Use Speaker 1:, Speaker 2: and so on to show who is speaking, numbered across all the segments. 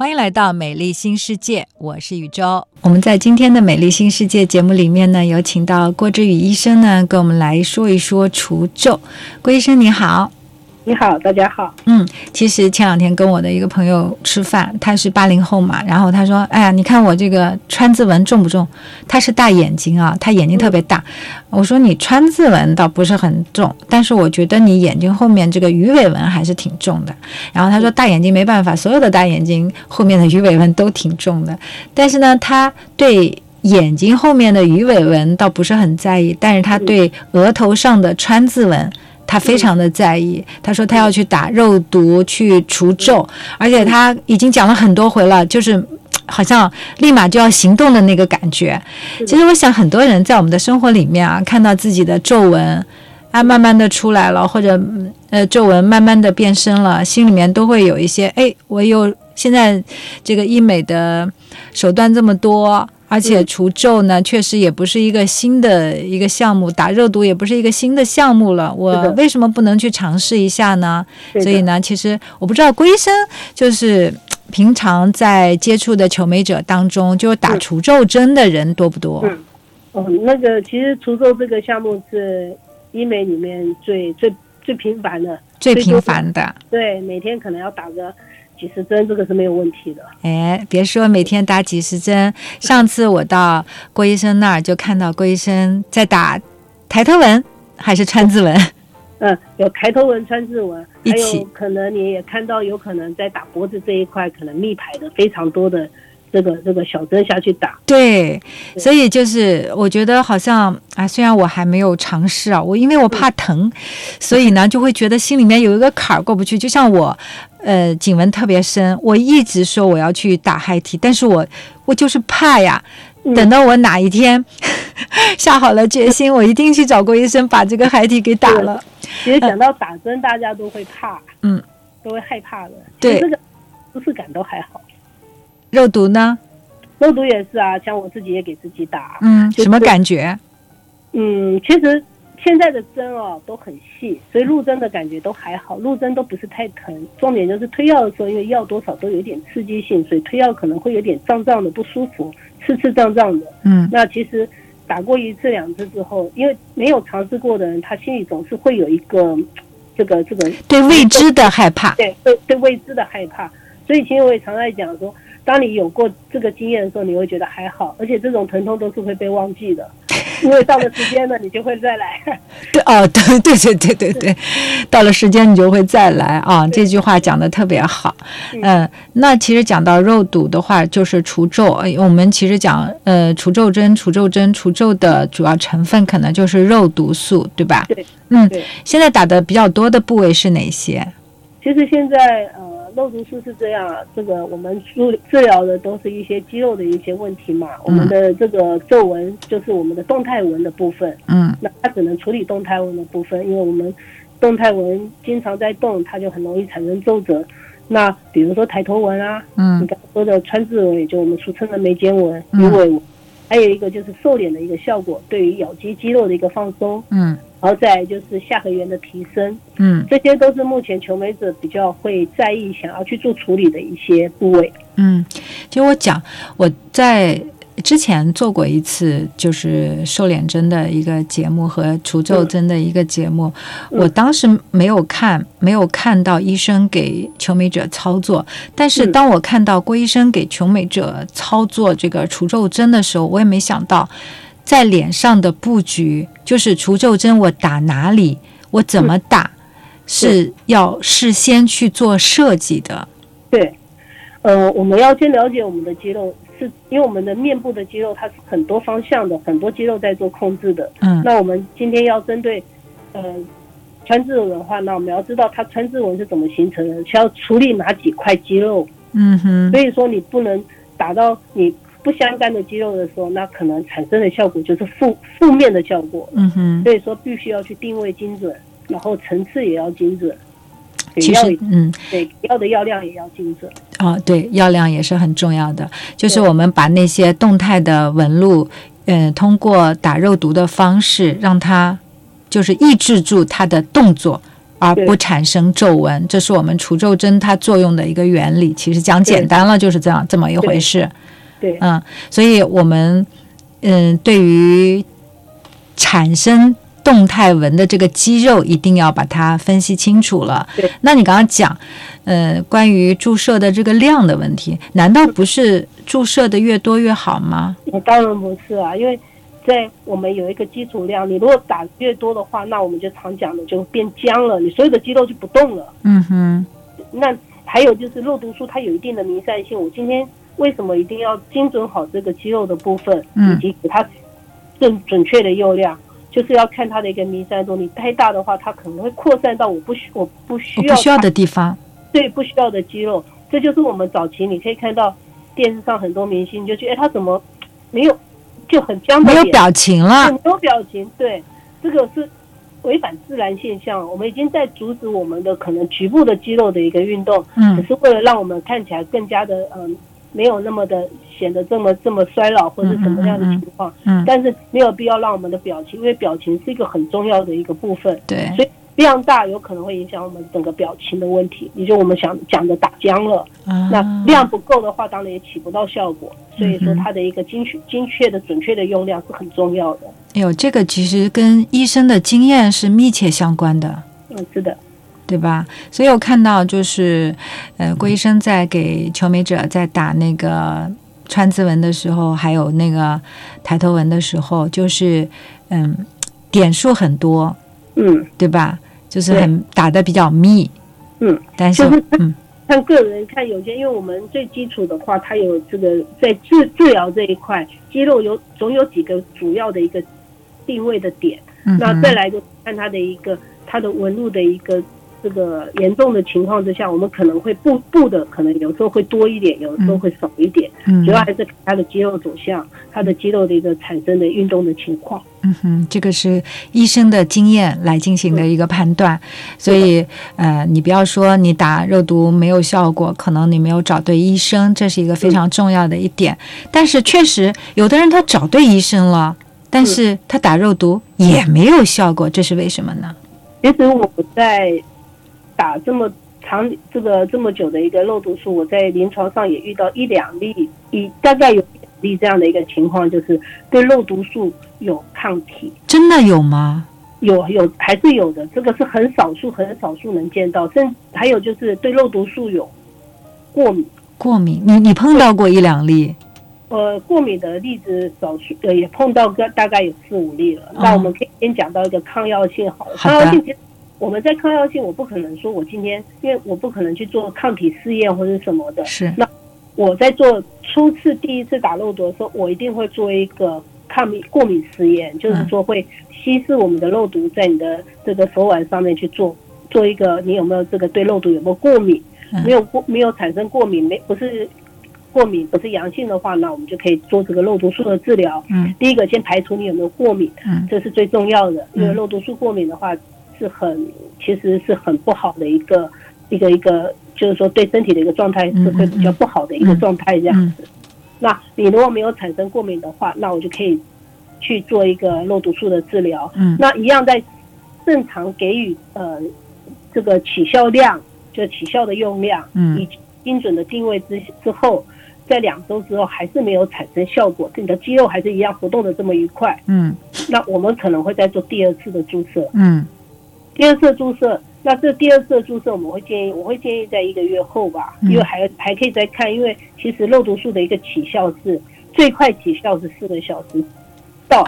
Speaker 1: 欢迎来到美丽新世界，我是宇宙。我们在今天的美丽新世界节目里面呢，有请到郭志宇医生呢，跟我们来说一说除皱。郭医生你好。
Speaker 2: 你好，大家好。
Speaker 1: 嗯，其实前两天跟我的一个朋友吃饭，他是八零后嘛，然后他说：“哎呀，你看我这个川字纹重不重？”他是大眼睛啊，他眼睛特别大。我说：“你川字纹倒不是很重，但是我觉得你眼睛后面这个鱼尾纹还是挺重的。”然后他说：“大眼睛没办法，所有的大眼睛后面的鱼尾纹都挺重的。但是呢，他对眼睛后面的鱼尾纹倒不是很在意，但是他对额头上的川字纹。”他非常的在意，他说他要去打肉毒去除皱，而且他已经讲了很多回了，就是好像立马就要行动的那个感觉。其实我想很多人在我们的生活里面啊，看到自己的皱纹啊慢慢的出来了，或者呃皱纹慢慢的变深了，心里面都会有一些哎，我有现在这个医美的手段这么多。而且除皱呢，确实也不是一个新的一个项目，打热毒也不是一个新的项目了。我为什么不能去尝试一下呢？所以呢，其实我不知道郭医生就是平常在接触的求美者当中，就打除皱针的人多不多？
Speaker 2: 嗯，哦，那个其实除皱这个项目是医美里面最最最频繁的，
Speaker 1: 最频繁的。
Speaker 2: 对，每天可能要打个。几十针，这个是没有问题的。
Speaker 1: 哎，别说每天打几十针，上次我到郭医生那儿就看到郭医生在打抬头纹还是川字纹。
Speaker 2: 嗯，有抬头纹、川字纹，还有可能你也看到，有可能在打脖子这一块，可能密排的非常多的。这个这个小针下去打，
Speaker 1: 对，所以就是我觉得好像啊，虽然我还没有尝试啊，我因为我怕疼，所以呢就会觉得心里面有一个坎儿过不去。就像我，呃，颈纹特别深，我一直说我要去打嗨体，但是我我就是怕呀。等到我哪一天 下好了决心，我一定去找郭医生把这个嗨体给打了。
Speaker 2: 其实讲到打针，大家都会怕，嗯，都会害怕的。
Speaker 1: 对，
Speaker 2: 这个舒适感都还好。
Speaker 1: 肉毒呢？
Speaker 2: 肉毒也是啊，像我自己也给自己打。
Speaker 1: 嗯，什么感觉？
Speaker 2: 嗯，其实现在的针哦都很细，所以入针的感觉都还好，入针都不是太疼。重点就是推药的时候，因为药多少都有点刺激性，所以推药可能会有点胀胀的不舒服，刺刺胀胀的。嗯，那其实打过一次两次之后，因为没有尝试过的人，他心里总是会有一个这个这个
Speaker 1: 对未知的害怕，
Speaker 2: 对对对未知的害怕。所以其实我也常在讲说。当你有过这个经验的时候，你会觉得还好，而且这种疼痛都是会被忘记的，因为到了时间了，你就会再来。
Speaker 1: 对哦，对对对对对对，到了时间你就会再来啊！这句话讲的特别好。嗯，那其实讲到肉毒的话，就是除皱。我们其实讲呃除皱针，除皱针除皱的主要成分可能就是肉毒素，对吧？
Speaker 2: 对。
Speaker 1: 嗯，现在打的比较多的部位是哪些？
Speaker 2: 其实现在呃。肉毒素是这样啊，这个我们治治疗的都是一些肌肉的一些问题嘛。我们的这个皱纹就是我们的动态纹的部分，嗯，那它只能处理动态纹的部分，因为我们动态纹经常在动，它就很容易产生皱褶。那比如说抬头纹啊，嗯，你刚说的川字纹，也就我们俗称的眉间纹、鱼尾纹，还有一个就是瘦脸的一个效果，对于咬肌肌肉的一个放松，嗯。然后再就是下颌缘的提升，嗯，这些都是目前求美者比较会在意、想要去做处理的一些部位。
Speaker 1: 嗯，其实我讲，我在之前做过一次，就是瘦脸针的一个节目和除皱针的一个节目，我当时没有看，没有看到医生给求美者操作，但是当我看到郭医生给求美者操作这个除皱针的时候，我也没想到。在脸上的布局，就是除皱针，我打哪里，我怎么打，是要事先去做设计的。
Speaker 2: 对，呃，我们要先了解我们的肌肉，是因为我们的面部的肌肉它是很多方向的，很多肌肉在做控制的。嗯，那我们今天要针对，呃，川字纹的话，那我们要知道它川字纹是怎么形成的，需要处理哪几块肌肉。嗯哼，所以说你不能打到你。不相干的肌肉的时候，那可能产生的效果就是负负面的效果。嗯哼，所以说必须要去定位精准，然后层次也要精准。
Speaker 1: 其实，嗯，
Speaker 2: 对，药的药量也要精准。
Speaker 1: 啊，对，药量也是很重要的。就是我们把那些动态的纹路，嗯，通过打肉毒的方式，让它就是抑制住它的动作，而不产生皱纹，这是我们除皱针它作用的一个原理。其实讲简单了就是这样这么一回事。
Speaker 2: 对，
Speaker 1: 嗯，所以我们嗯，对于产生动态纹的这个肌肉，一定要把它分析清楚了。
Speaker 2: 对，
Speaker 1: 那你刚刚讲，呃，关于注射的这个量的问题，难道不是注射的越多越好吗？
Speaker 2: 当然不是啊，因为。在我们有一个基础量，你如果打越多的话，那我们就常讲的就变僵了，你所有的肌肉就不动了。
Speaker 1: 嗯哼。
Speaker 2: 那还有就是肉毒素，它有一定的弥散性。我今天为什么一定要精准好这个肌肉的部分，以及给它更准确的用量，就是要看它的一个弥散度。你太大的话，它可能会扩散到我不需我不需要
Speaker 1: 不需要的地方。
Speaker 2: 对，不需要的肌肉，这就是我们早期你可以看到电视上很多明星，就觉得哎，他怎么没有？就很僵，
Speaker 1: 没有表情了。
Speaker 2: 没有表情，对，这个是违反自然现象。我们已经在阻止我们的可能局部的肌肉的一个运动，嗯，只是为了让我们看起来更加的嗯，没有那么的显得这么这么衰老或者什么样的情况。嗯，但是没有必要让我们的表情，因为表情是一个很重要的一个部分。
Speaker 1: 对，
Speaker 2: 所以。量大有可能会影响我们整个表情的问题，也就我们想讲的打僵了。那量不够的话，当然也起不到效果。所以说，它的一个精确、精确的、准确的用量是很重要的。
Speaker 1: 哎呦，这个其实跟医生的经验是密切相关的。
Speaker 2: 嗯，是的，
Speaker 1: 对吧？所以我看到就是，呃，郭医生在给求美者在打那个川字纹的时候，还有那个抬头纹的时候，就是嗯，点数很多。
Speaker 2: 嗯，
Speaker 1: 对吧？就是很打的比较密，
Speaker 2: 嗯，
Speaker 1: 但是
Speaker 2: 嗯，看个人看有些，因为我们最基础的话，它有这个在治治疗这一块，肌肉有总有几个主要的一个定位的点，那再来就看它的一个它的纹路的一个。这个严重的情况之下，我们可能会布布的，可能有时候会多一点，有时候会少一点。嗯，主要还是它的肌肉走向，它的肌肉的一个产生的运动的情况。
Speaker 1: 嗯哼，这个是医生的经验来进行的一个判断。所以，呃，你不要说你打肉毒没有效果，可能你没有找对医生，这是一个非常重要的一点。但是，确实有的人他找对医生了，但是他打肉毒也没有效果，这是为什么呢？
Speaker 2: 其实我在。打这么长这个这么久的一个肉毒素，我在临床上也遇到一两例，一大概有两例这样的一个情况，就是对肉毒素有抗体。
Speaker 1: 真的有吗？
Speaker 2: 有有还是有的，这个是很少数很少数能见到。甚还有就是对肉毒素有过敏。
Speaker 1: 过敏？你你碰到过一两例？
Speaker 2: 呃，过敏的例子少数，呃，也碰到个大概有四五例了。那我们可以先讲到一个抗药性好了，抗药性。我们在抗药性，我不可能说我今天，因为我不可能去做抗体试验或者什么的。
Speaker 1: 是。
Speaker 2: 那我在做初次第一次打肉毒的时候，我一定会做一个抗敏过敏试验，就是说会稀释我们的肉毒在你的这个手腕上面去做，做一个你有没有这个对肉毒有没有过敏？没有过没有产生过敏，没不是过敏不是阳性的话，那我们就可以做这个肉毒素的治疗。
Speaker 1: 嗯。
Speaker 2: 第一个先排除你有没有过敏，嗯，这是最重要的，因为肉毒素过敏的话。是很，其实是很不好的一个一个一个，就是说对身体的一个状态是会比较不好的一个状态这样子。那你如果没有产生过敏的话，那我就可以去做一个肉毒素的治疗。
Speaker 1: 嗯，
Speaker 2: 那一样在正常给予呃这个起效量，就起效的用量，嗯，以精准的定位之之后，在两周之后还是没有产生效果，你的肌肉还是一样活动的这么愉快。
Speaker 1: 嗯，
Speaker 2: 那我们可能会再做第二次的注射。
Speaker 1: 嗯。
Speaker 2: 第二次注射，那这第二次注射我们会建议，我会建议在一个月后吧，因为还还可以再看，因为其实肉毒素的一个起效是最快起效是四个小时到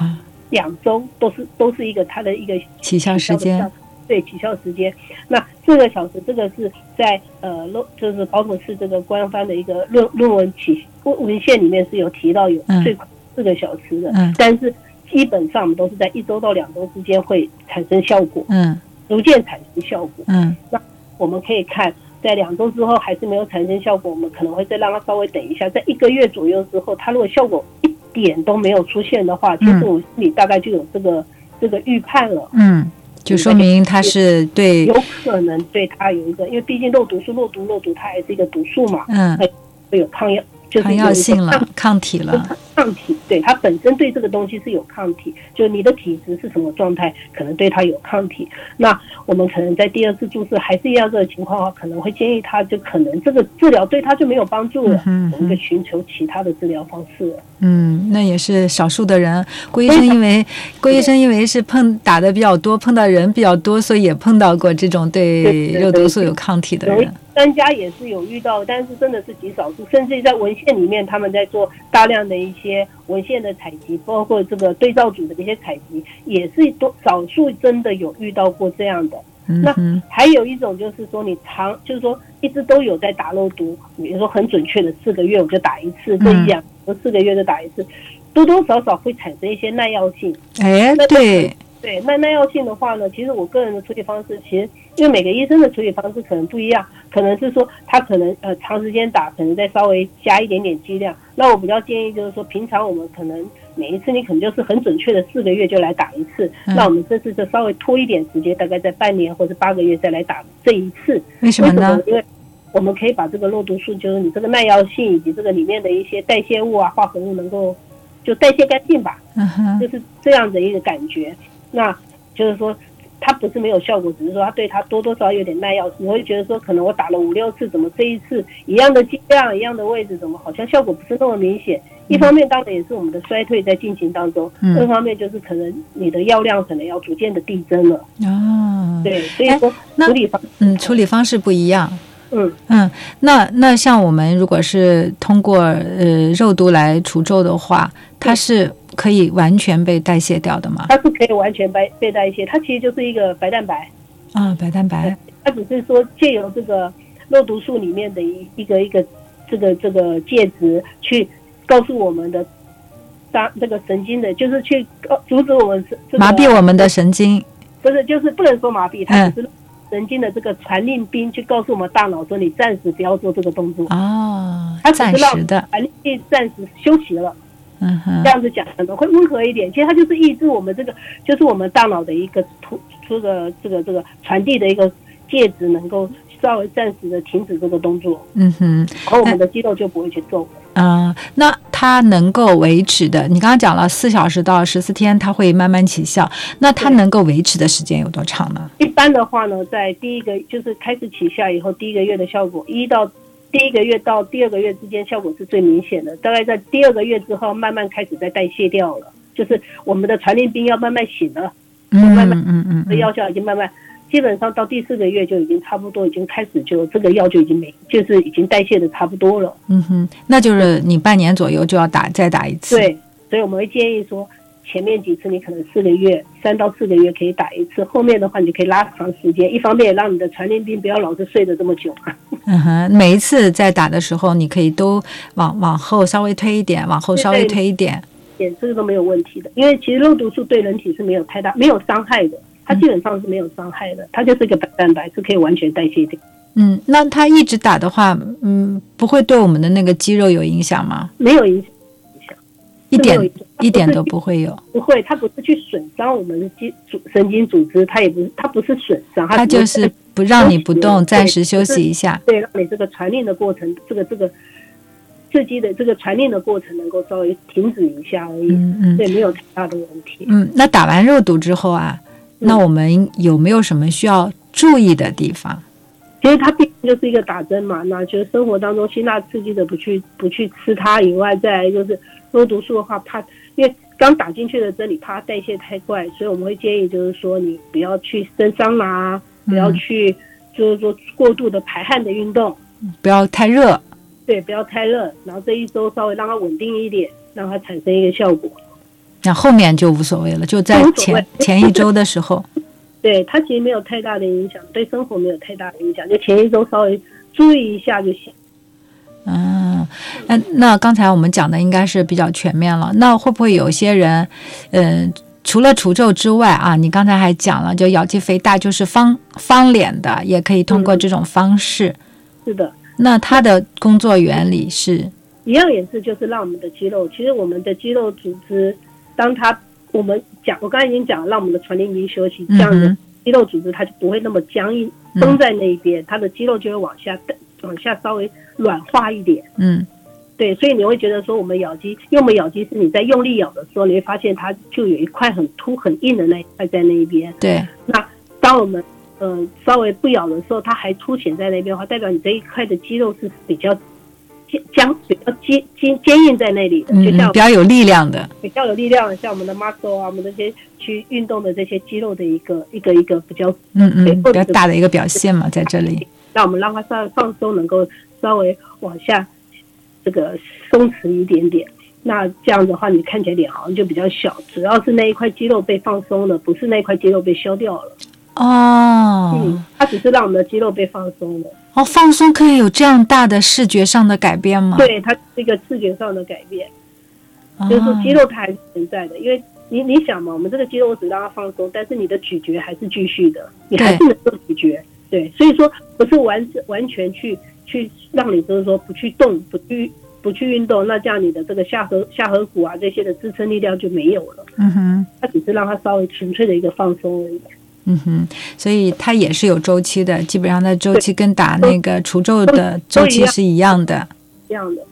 Speaker 2: 两周，都是都是一个它的一个
Speaker 1: 起效时间。
Speaker 2: 对，起效时间。那四个小时这个是在呃，就是包括是这个官方的一个论论文起文文献里面是有提到有最快四个小时的，嗯但是基本上我们都是在一周到两周之间会产生效果。
Speaker 1: 嗯。
Speaker 2: 逐渐产生效果。
Speaker 1: 嗯，
Speaker 2: 那我们可以看，在两周之后还是没有产生效果，我们可能会再让它稍微等一下，在一个月左右之后，它如果效果一点都没有出现的话，其实我心里大概就有这个这个预判了。
Speaker 1: 嗯，就说明它是对，
Speaker 2: 有可能对它有一个，因为毕竟肉毒素、肉毒、肉毒，它还是一个毒素嘛。
Speaker 1: 嗯，
Speaker 2: 会有抗药，就是
Speaker 1: 抗药性了，抗体了。
Speaker 2: 抗体，对它本身对这个东西是有抗体，就你的体质是什么状态，可能对它有抗体。那我们可能在第二次注射还是一样这个情况可能会建议他就可能这个治疗对他就没有帮助了，我们就寻求其他的治疗方式了。
Speaker 1: 嗯，那也是少数的人。郭医生因为郭医生因为是碰打的比较多，碰到人比较多，所以也碰到过这种对肉毒素有抗体的人。
Speaker 2: 专家也是有遇到，但是真的是极少数，甚至在文献里面，他们在做大量的一些文献的采集，包括这个对照组的一些采集，也是多少数真的有遇到过这样的。那还有一种就是说，你长就是说一直都有在打肉毒，比如说很准确的四个月我就打一次，这一两四个月就打一次，多多少少会产生一些耐药性。
Speaker 1: 哎，对。
Speaker 2: 对，那耐药性的话呢，其实我个人的处理方式，其实因为每个医生的处理方式可能不一样，可能是说他可能呃长时间打，可能再稍微加一点点剂量。那我比较建议就是说，平常我们可能每一次你可能就是很准确的四个月就来打一次，那我们这次就稍微拖一点时间，大概在半年或者八个月再来打这一次。
Speaker 1: 为什么呢？
Speaker 2: 因为我们可以把这个肉毒素，就是你这个耐药性以及这个里面的一些代谢物啊、化合物能够就代谢干净吧，就是这样的一个感觉。那就是说，它不是没有效果，只是说它对它多多少少有点耐药。你会觉得说，可能我打了五六次，怎么这一次一样的剂量、一样的位置，怎么好像效果不是那么明显？一方面当然也是我们的衰退在进行当中，另一方面就是可能你的药量可能要逐渐的递增了。哦，对，所以说处理方
Speaker 1: 嗯处理方式不一样。
Speaker 2: 嗯
Speaker 1: 嗯，那那像我们如果是通过呃肉毒来除皱的话，它是。可以完全被代谢掉的吗？
Speaker 2: 它是可以完全被被代谢，它其实就是一个白蛋白
Speaker 1: 啊，白蛋白。
Speaker 2: 它只是说借由这个肉毒素里面的一一个一个这个这个介质，去告诉我们的当这个神经的，就是去阻止我们
Speaker 1: 麻痹我们的神经。
Speaker 2: 不是，就是不能说麻痹，它只是神经的这个传令兵，去告诉我们大脑说你暂时不要做这个动作
Speaker 1: 哦，它
Speaker 2: 暂
Speaker 1: 时的
Speaker 2: 传令兵暂时休息了。
Speaker 1: 嗯哼，
Speaker 2: 这样子讲可能会温和一点。其实它就是抑制我们这个，就是我们大脑的一个突这个这个这个传递的一个介质，能够稍微暂时的停止这个动作。
Speaker 1: 嗯哼，
Speaker 2: 然后我们的肌肉就不会去皱。
Speaker 1: 嗯，那它能够维持的，你刚刚讲了四小时到十四天，它会慢慢起效。那它能够维持的时间有多长呢？
Speaker 2: 一般的话呢，在第一个就是开始起效以后，第一个月的效果一到。第一个月到第二个月之间效果是最明显的，大概在第二个月之后慢慢开始在代谢掉了，就是我们的传令兵要慢慢醒了，慢慢
Speaker 1: 嗯嗯，
Speaker 2: 这药效已经慢慢，基本上到第四个月就已经差不多已经开始就这个药就已经没，就是已经代谢的差不多了。
Speaker 1: 嗯哼，那就是你半年左右就要打再打一次。
Speaker 2: 对，所以我们会建议说。前面几次你可能四个月，三到四个月可以打一次，后面的话你就可以拉长时间。一方面让你的传令兵不要老是睡得这么久啊。
Speaker 1: 嗯哼，每一次在打的时候，你可以都往往后稍微推一点，往后稍微推一点，
Speaker 2: 点这个都没有问题的。因为其实肉毒素对人体是没有太大没有伤害的，它基本上是没有伤害的，它就是一个白蛋白，是可以完全代谢掉。
Speaker 1: 嗯，那它一直打的话，嗯，不会对我们的那个肌肉有影响吗？
Speaker 2: 没有影响。
Speaker 1: 一点一点都不会有，
Speaker 2: 不会，它不是去损伤我们的肌组神经组织，它也不是，它不是损伤，
Speaker 1: 它就是不让你不动，暂时休息一下，
Speaker 2: 对，让你这个传令的过程，这个这个刺激的这个传令的过程能够稍微停止一下而已，嗯嗯，对，没有太大的问题。
Speaker 1: 嗯，那打完肉毒之后啊，那我们有没有什么需要注意的地方？
Speaker 2: 其实它毕竟就是一个打针嘛，那就是生活当中辛辣刺激的不去不去吃它以外，再就是。多毒素的话，怕因为刚打进去的针，你怕代谢太快，所以我们会建议就是说，你不要去蒸桑拿，不要去就是说过度的排汗的运动，
Speaker 1: 不要太热，
Speaker 2: 对，不要太热，然后这一周稍微让它稳定一点，让它产生一个效果。
Speaker 1: 那后面就无所谓了，就在前前一周的时候，
Speaker 2: 对它其实没有太大的影响，对生活没有太大的影响，就前一周稍微注意一下就行。
Speaker 1: 嗯，那那刚才我们讲的应该是比较全面了。那会不会有些人，嗯，除了除皱之外啊，你刚才还讲了，就咬肌肥大就是方方脸的，也可以通过这种方式。
Speaker 2: 是的。
Speaker 1: 那它的工作原理是？
Speaker 2: 一样也是，就是让我们的肌肉，其实我们的肌肉组织，当它我们讲，我刚才已经讲了，让我们的传令兵休息，这样子肌肉组织它就不会那么僵硬绷在那一边，它的肌肉就会往下往下稍微软化一点，
Speaker 1: 嗯，
Speaker 2: 对，所以你会觉得说我们咬肌，因为我们咬肌是你在用力咬的时候，你会发现它就有一块很凸很硬的那一块在那一边。
Speaker 1: 对，
Speaker 2: 那当我们嗯稍微不咬的时候，它还凸显在那边的话，代表你这一块的肌肉是比较坚僵、比较坚坚坚硬在那里的，就像
Speaker 1: 比较有力量的，
Speaker 2: 比较有力量的，像我们的 muscle 啊，我们这些去运动的这些肌肉的一个一个一个比较
Speaker 1: 嗯嗯比较大的一个表现嘛，在这里。
Speaker 2: 那我们让它稍微放松，能够稍微往下。这个松弛一点点，那这样的话，你看起来脸好像就比较小。主要是那一块肌肉被放松了，不是那一块肌肉被消掉了。
Speaker 1: 哦，
Speaker 2: 嗯，它只是让我们的肌肉被放松了。
Speaker 1: 哦，放松可以有这样大的视觉上的改变吗？
Speaker 2: 对，它是一个视觉上的改变，就是说肌肉它还是存在的。因为你你想嘛，我们这个肌肉只让它放松，但是你的咀嚼还是继续的，你还是能够咀嚼。对，所以说不是完完全去。去让你就是说不去动，不去不去运动，那这样你的这个下颌下颌骨啊这些的支撑力量就没有了。
Speaker 1: 嗯哼，
Speaker 2: 它只是让它稍微纯粹的一个放松而已。
Speaker 1: 嗯哼，所以它也是有周期的，基本上它周期跟打那个除皱的周期是一样的。
Speaker 2: 一样的。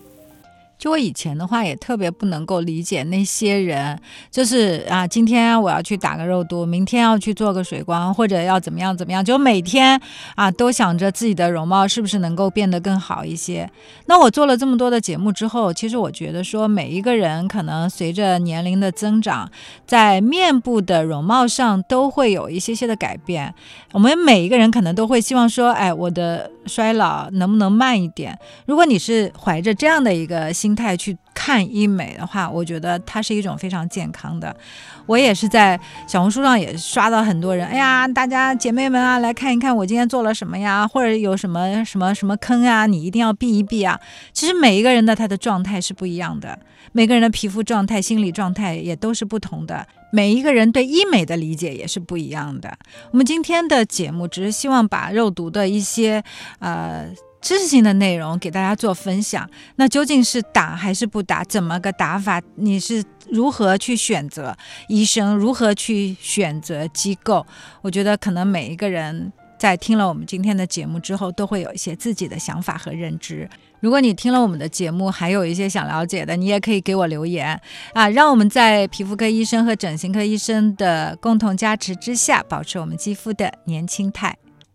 Speaker 1: 就我以前的话，也特别不能够理解那些人，就是啊，今天我要去打个肉毒，明天要去做个水光，或者要怎么样怎么样，就每天啊都想着自己的容貌是不是能够变得更好一些。那我做了这么多的节目之后，其实我觉得说，每一个人可能随着年龄的增长，在面部的容貌上都会有一些些的改变。我们每一个人可能都会希望说，哎，我的衰老能不能慢一点？如果你是怀着这样的一个心。心态去看医美的话，我觉得它是一种非常健康的。我也是在小红书上也刷到很多人，哎呀，大家姐妹们啊，来看一看我今天做了什么呀，或者有什么什么什么坑啊，你一定要避一避啊。其实每一个人的他的状态是不一样的，每个人的皮肤状态、心理状态也都是不同的，每一个人对医美的理解也是不一样的。我们今天的节目只是希望把肉毒的一些呃。知识性的内容给大家做分享，那究竟是打还是不打？怎么个打法？你是如何去选择医生？如何去选择机构？我觉得可能每一个人在听了我们今天的节目之后，都会有一些自己的想法和认知。如果你听了我们的节目，还有一些想了解的，你也可以给我留言啊，让我们在皮肤科医生和整形科医生的共同加持之下，保持我们肌肤的年轻态。